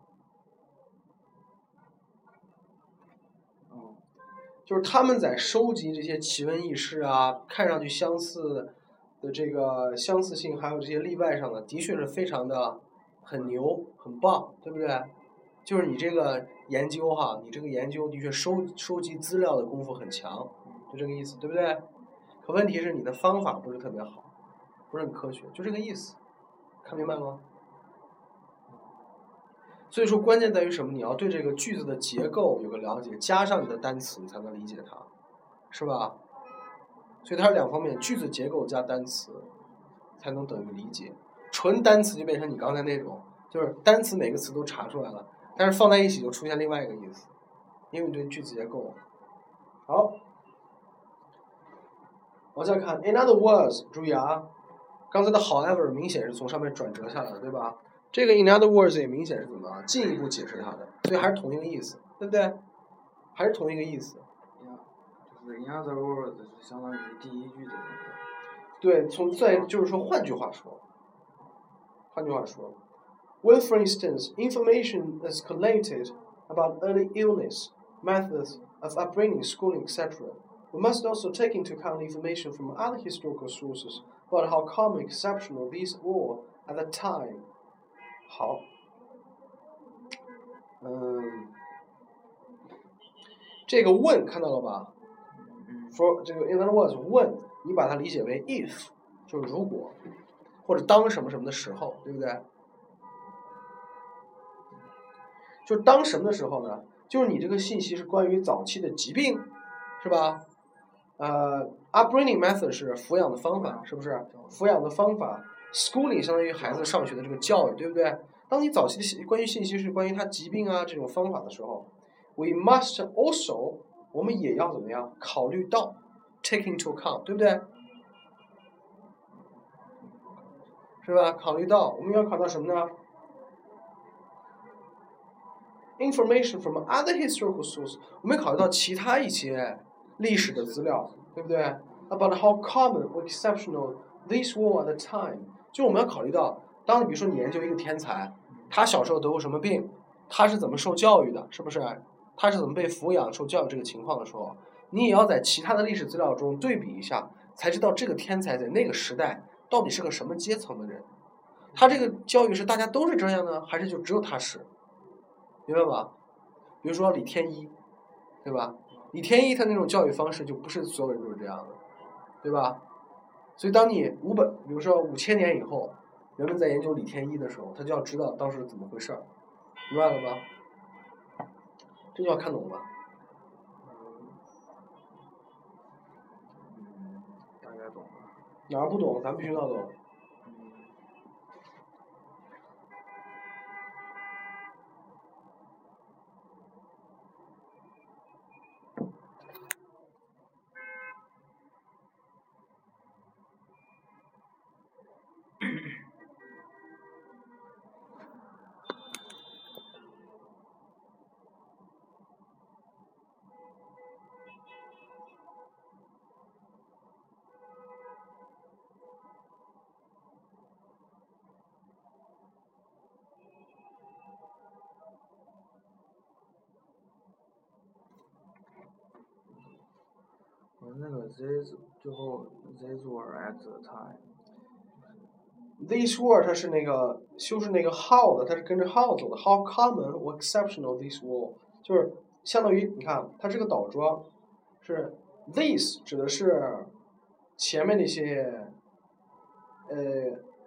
哦，就是他们在收集这些奇闻异事啊，看上去相似的这个相似性，还有这些例外上的，的确是非常的很牛、很棒，对不对？就是你这个研究哈，你这个研究的确收收集资料的功夫很强，就这个意思，对不对？可问题是你的方法不是特别好，不是很科学，就这个意思，看明白吗？所以说，关键在于什么？你要对这个句子的结构有个了解，加上你的单词，你才能理解它，是吧？所以它是两方面，句子结构加单词，才能等于理解。纯单词就变成你刚才那种，就是单词每个词都查出来了，但是放在一起就出现另外一个意思，因为你对句子结构。好，往下看，In other words，注意啊，刚才的 however 明显是从上面转折下来的，对吧？这个 in other words 也明显是怎么进一步解释它的，所以还是同一个意思，对不对？还是同一个意思。就是 in other words 是相当于第一句的那个。对，从再就是说，换句话说，换句话说，when for instance information is collated about early illness, methods of upbringing, schooling, etc. We must also take into account information from other historical sources about how common, exceptional these were at the time 好，嗯，这个 when 看到了吧？For 这个 in other words 问，你把它理解为 if，就是如果，或者当什么什么的时候，对不对？就是当什么的时候呢？就是你这个信息是关于早期的疾病，是吧？呃，upbringing method 是抚养的方法，是不是？抚养的方法。Schooling 相当于孩子上学的这个教育，对不对？当你早期的信关于信息是关于他疾病啊这种方法的时候，we must also 我们也要怎么样考虑到，take into account，对不对？是吧？考虑到我们要考到什么呢？Information from other historical sources，我们考虑到其他一些历史的资料，对不对？About how common or exceptional these were at the time。就我们要考虑到，当比如说你研究一个天才，他小时候得过什么病，他是怎么受教育的，是不是？他是怎么被抚养、受教育这个情况的时候，你也要在其他的历史资料中对比一下，才知道这个天才在那个时代到底是个什么阶层的人。他这个教育是大家都是这样呢，还是就只有他是？明白吧？比如说李天一，对吧？李天一他那种教育方式就不是所有人都是这样的，对吧？所以，当你五本，比如说五千年以后，人们在研究李天一的时候，他就要知道当时怎么回事儿，明白了吗？这就要看懂了吧？大概懂了。哪儿不懂？咱必须要懂。那个 this 最后 this were at the time。These were 它是那个修饰那个 how 的，它是跟着 how 走的。How common or exceptional these were，就是相当于你看它这个倒装是 these 指的是前面那些呃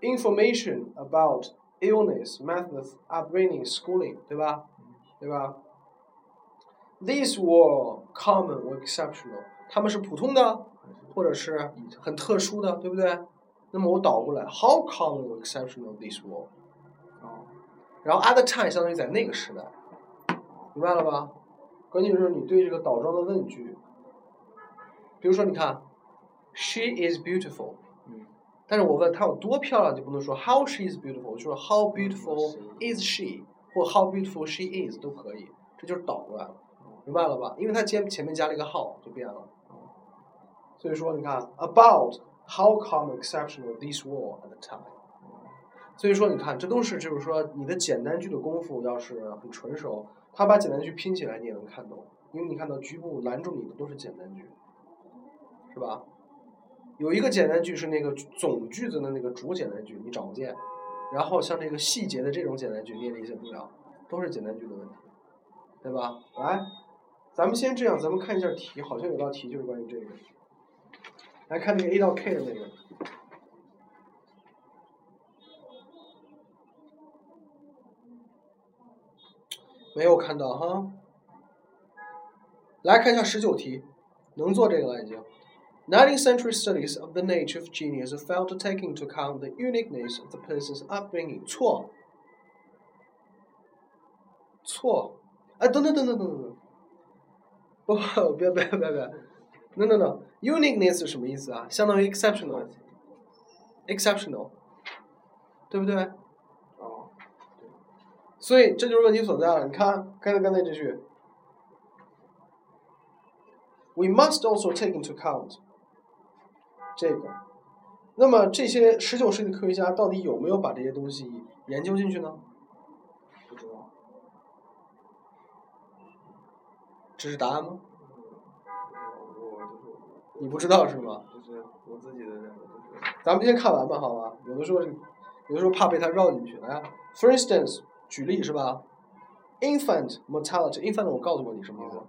information about illness, methods, upbringing, schooling，对吧？对吧？These were common or exceptional。 他们是普通的，或者是很特殊的，对不对？那么我倒过来，How common or exceptional these were？啊，然后 at the time 相当于在那个时代，明白了吧？关键就是你对这个倒装的问句，比如说你看，She is beautiful，嗯，但是我问她有多漂亮，就不能说 How she is beautiful，就说 How beautiful is she，或 How beautiful she is 都可以，这就是倒过来了，明白了吧？因为它前前面加了一个 how 就变了。所以说，你看，about how come exceptional this war at the time。所以说，你看，这都是就是说，你的简单句的功夫要是很纯熟，他把简单句拼起来，你也能看懂。因为你看到局部拦住你的都是简单句，是吧？有一个简单句是那个总句子的那个主简单句，你找不见。然后像这个细节的这种简单句，你也理解不了，都是简单句的问题，对吧？来，咱们先这样，咱们看一下题，好像有道题就是关于这个。来看那个 A 到 K 的那个。没有看到哈，来看一下十九题，能做这个了已经。Nineteenth century studies of the nature of genius failed to take into account the uniqueness of the person's upbringing。错，错，哎，等等等等等等等，不，别别别别，no no no，uniqueness 是什么意思啊？相当于 exceptional，exceptional，对不对？所以这就是问题所在了。你看，刚才刚才这句，We must also take into account 这个。那么这些十九世纪的科学家到底有没有把这些东西研究进去呢？不知道。这是答案吗？我你不知道是吗？就是我自己的认为。咱们先看完吧，好吧？有的时候，有的时候怕被他绕进去。来，For instance。举例是吧？infant mortality，infant 我告诉过你什么意思？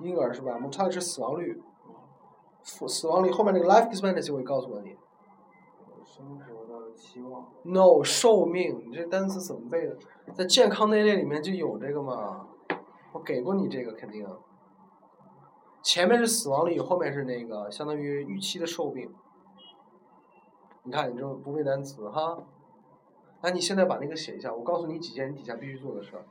婴儿是吧？mortality 是死亡率，死死亡率后面那个 life expectancy 我也告诉过你。生活的期望。No，寿命，你这单词怎么背的？在健康那类里面就有这个嘛？我给过你这个肯定。前面是死亡率，后面是那个相当于预期的寿命。你看你这不背单词哈？那你现在把那个写一下，我告诉你几件你底下必须做的事儿。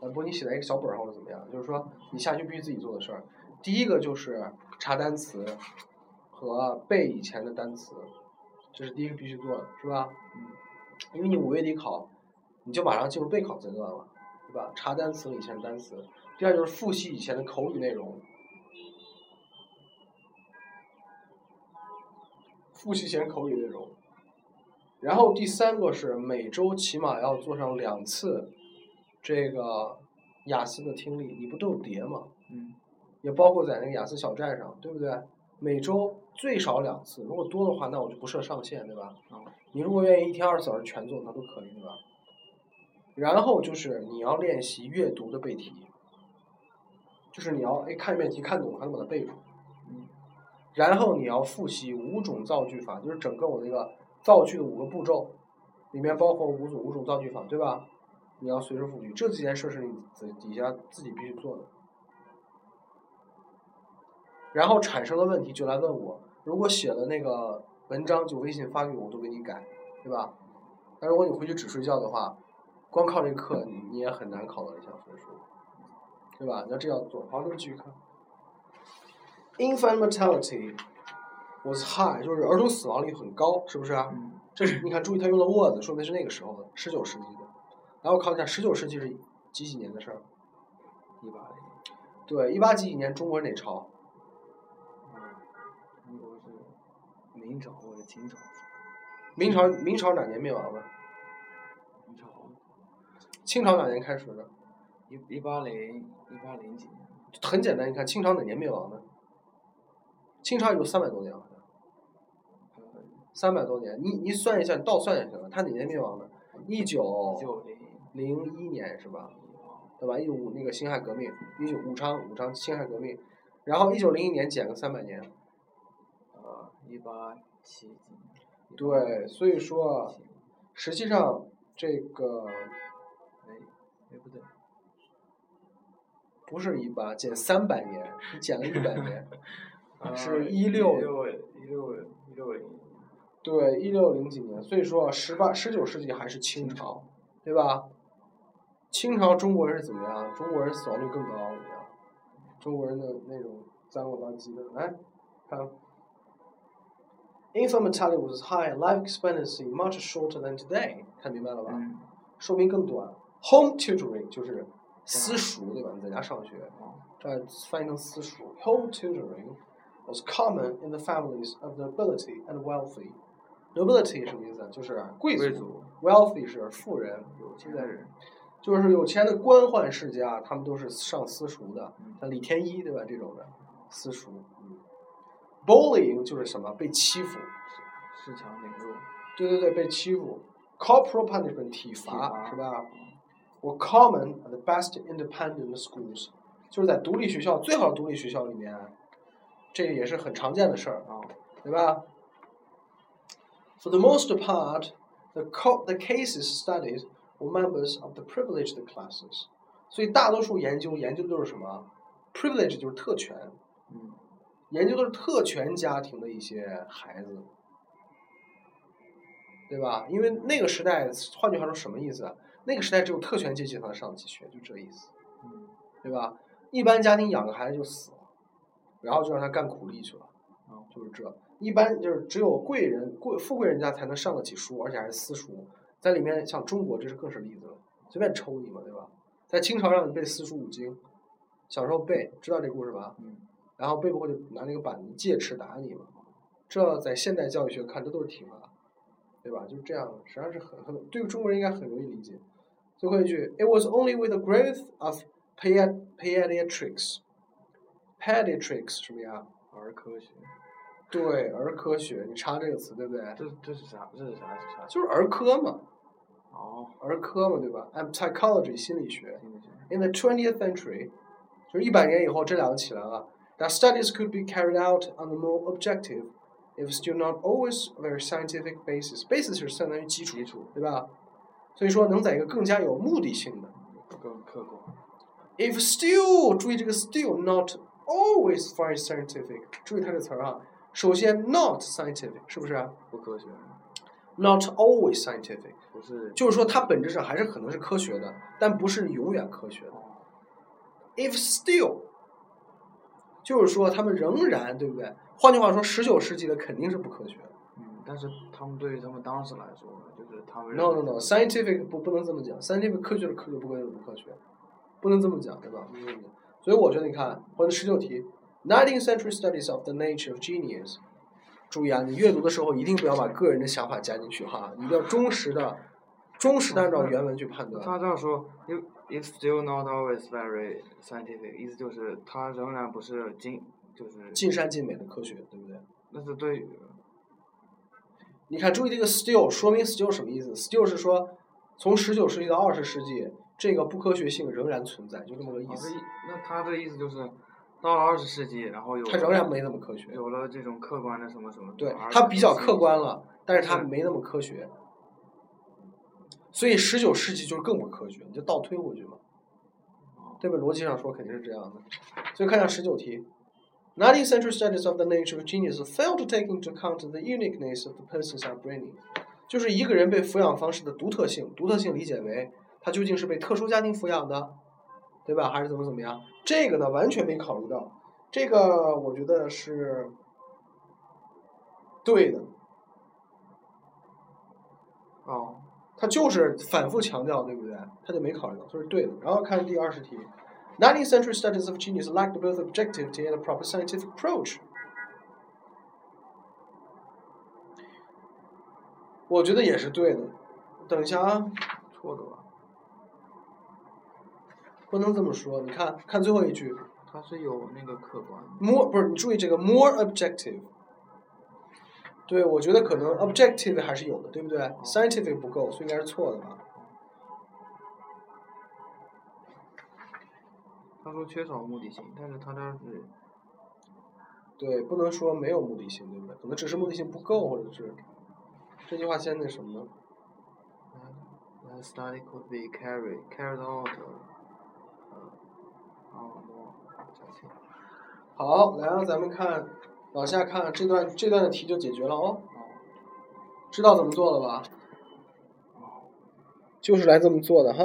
啊，不，你写在一个小本上或者怎么样？就是说，你下去必须自己做的事儿。第一个就是查单词和背以前的单词，这是第一个必须做的，是吧？嗯。因为你五月底考，你就马上进入备考阶段了，对吧？查单词以前的单词。第二就是复习以前的口语内容，复习以前口语内容。然后第三个是每周起码要做上两次，这个雅思的听力，你不都有叠吗？嗯。也包括在那个雅思小站上，对不对？每周最少两次，如果多的话，那我就不设上限，对吧？啊。你如果愿意一天二十四小时全做，那都可以，对吧？然后就是你要练习阅读的背题，就是你要哎看一遍题看懂了，还能把它背住。嗯。然后你要复习五种造句法，就是整个我那个。造句的五个步骤，里面包括五种五种造句法，对吧？你要随时复习，这几件事是你底底下自己必须做的。然后产生的问题就来问我，如果写了那个文章就微信发给我，我都给你改，对吧？但如果你回去只睡觉的话，光靠这课你你也很难考到理想分数，对吧？那这样做，好，那么继续看。Infant mortality。was high，就是儿童死亡率很高，是不是啊？这是你看，注意他用了 was，说明是那个时候的，十九世纪的。然后考一下，十九世纪是几几年的事儿？一八零。对，一八几几年，中国哪朝？中国是明朝或者清朝。明朝明朝哪年灭亡的？明朝。清朝哪年开始的？一一八零一八零几年。很简单，你看清朝哪年灭亡的？清朝有三百多年好像。三百多年，你你算一下，你倒算也行了。他哪年灭亡的？一九零一年是吧？对吧？一九五那个辛亥革命，一九武昌武昌辛亥革命，然后一九零一年减个三百年，呃，一八七几。对，所以说，实际上这个，哎，哎不对，不是一八减三百年，你减了一百年，(laughs) 是一六一六一六零。对，一六零几年，所以说十八、十九世纪还是清朝，对吧？清朝中国人是怎么样？中国人死亡率更高，怎么样？中国人的那种脏了吧唧的，来看，infant mortality was high, life expectancy much shorter than today，看明白了吧？寿命更短。Home tutoring 就是私塾，对吧？你在家上学，这翻译成私塾。Home tutoring was common in the families of the ability and wealthy。nobility 什么意思？就是贵贵族。wealthy 是富人，有钱的人。就是有钱的官宦世家，他们都是上私塾的，嗯像李天一对吧？这种的私塾。bullying 就是什么？被欺负。恃强凌弱。对对对，被欺负。corporal punishment 体罚是吧？我 common at the best independent schools，就是在独立学校最好的独立学校里面，这个也是很常见的事儿啊，对吧？For the most part, the co the cases studied were members of the privileged classes，所以大多数研究研究的都是什么？privilege 就是特权，嗯。研究的是特权家庭的一些孩子，对吧？因为那个时代，换句话说，什么意思啊？那个时代只有特权阶级才能上得起学，就这意思，嗯。对吧？一般家庭养个孩子就死了，然后就让他干苦力去了，啊，就是这。一般就是只有贵人、贵富贵人家才能上得起书，而且还是私塾。在里面，像中国，这是更是例子了，随便抽你嘛，对吧？在清朝让你背四书五经，小时候背，知道这故事吧？嗯。然后背不会就拿那个板子戒尺打你嘛，这在现代教育学看这都是体罚，对吧？就是这样，实际上是很很对于中国人应该很容易理解。最后一句，It was only with the growth of pedi pediatrics。pediatrics 什么呀？儿科学。对，儿科学，你查这个词对不对？这这是啥？这是啥？是啥？就是儿科嘛，哦。儿科嘛，对吧？And psychology 心理学。心理学。 In the 20th century，就是一百年以后，这两个起来了。That studies could be carried out on a more objective, if still not always very scientific basis. Basis 是相当于基础，基础对吧？ 所以说能在一个更加有目的性的。更客观。If still，注意这个 still not always very scientific，注意它这词儿啊。首先，not scientific 是不是不科学。？Not always scientific，不是。就是说它本质上还是可能是科学的，但不是永远科学的。If still，就是说他们仍然对不对？换句话说，十九世纪的肯定是不科学的。嗯，但是他们对于他们当时来说，就是他们。No no no，scientific 不不能这么讲，scientific 科学是科学，不科学是不科学，不能这么讲，对吧？不能这么讲。所以我觉得你看，或者十九题，Nineteenth century studies of the nature of genius。注意啊，你阅读的时候一定不要把个人的想法加进去哈，一定要忠实的、忠实的按照原文去判断。他这样说，if if still not always very scientific，意思就是它仍然不是尽就是。尽善尽美的科学，对不对？那是对于。你看，注意这个 still，说明 still 什么意思？still 是说，从十九世纪到二十世纪，这个不科学性仍然存在，就这么个意思。那他的意思就是，到了二十世纪，然后有。它仍然没那么科学。有了这种客观的什么什么。对，它比较客观了，但是它没那么科学。所以十九世纪就是更不科学，你就倒推回去嘛。对吧？逻辑上说肯定是这样的。所以看一下十九题。Nineteenth century studies of the nature of genius fail to take into account the uniqueness of the person's upbringing，就是一个人被抚养方式的独特性。独特性理解为他究竟是被特殊家庭抚养的，对吧？还是怎么怎么样？这个呢完全没考虑到。这个我觉得是对的。哦。他就是反复强调，对不对？他就没考虑到，这是对的。然后看第二十题。Nineteenth century studies of genius lacked both objectivity and a proper scientific approach。我觉得也是对的。等一下啊，错的吧？不能这么说。你看看最后一句。它是有那个客观。 More 不是，你注意这个 more objective。对，我觉得可能 objective 还是有的，对不对？scientific 不够，所以应该是错的吧。 他说缺少目的性，但是他这是。对，不能说没有目的性，对不对？可能只是目的性不够，或者是这句话先那什么呢 The study could be carried carried out. 哦，好，来让咱们看往下看这段这段的题就解决了哦。知道怎么做了吧？就是来这么做的哈。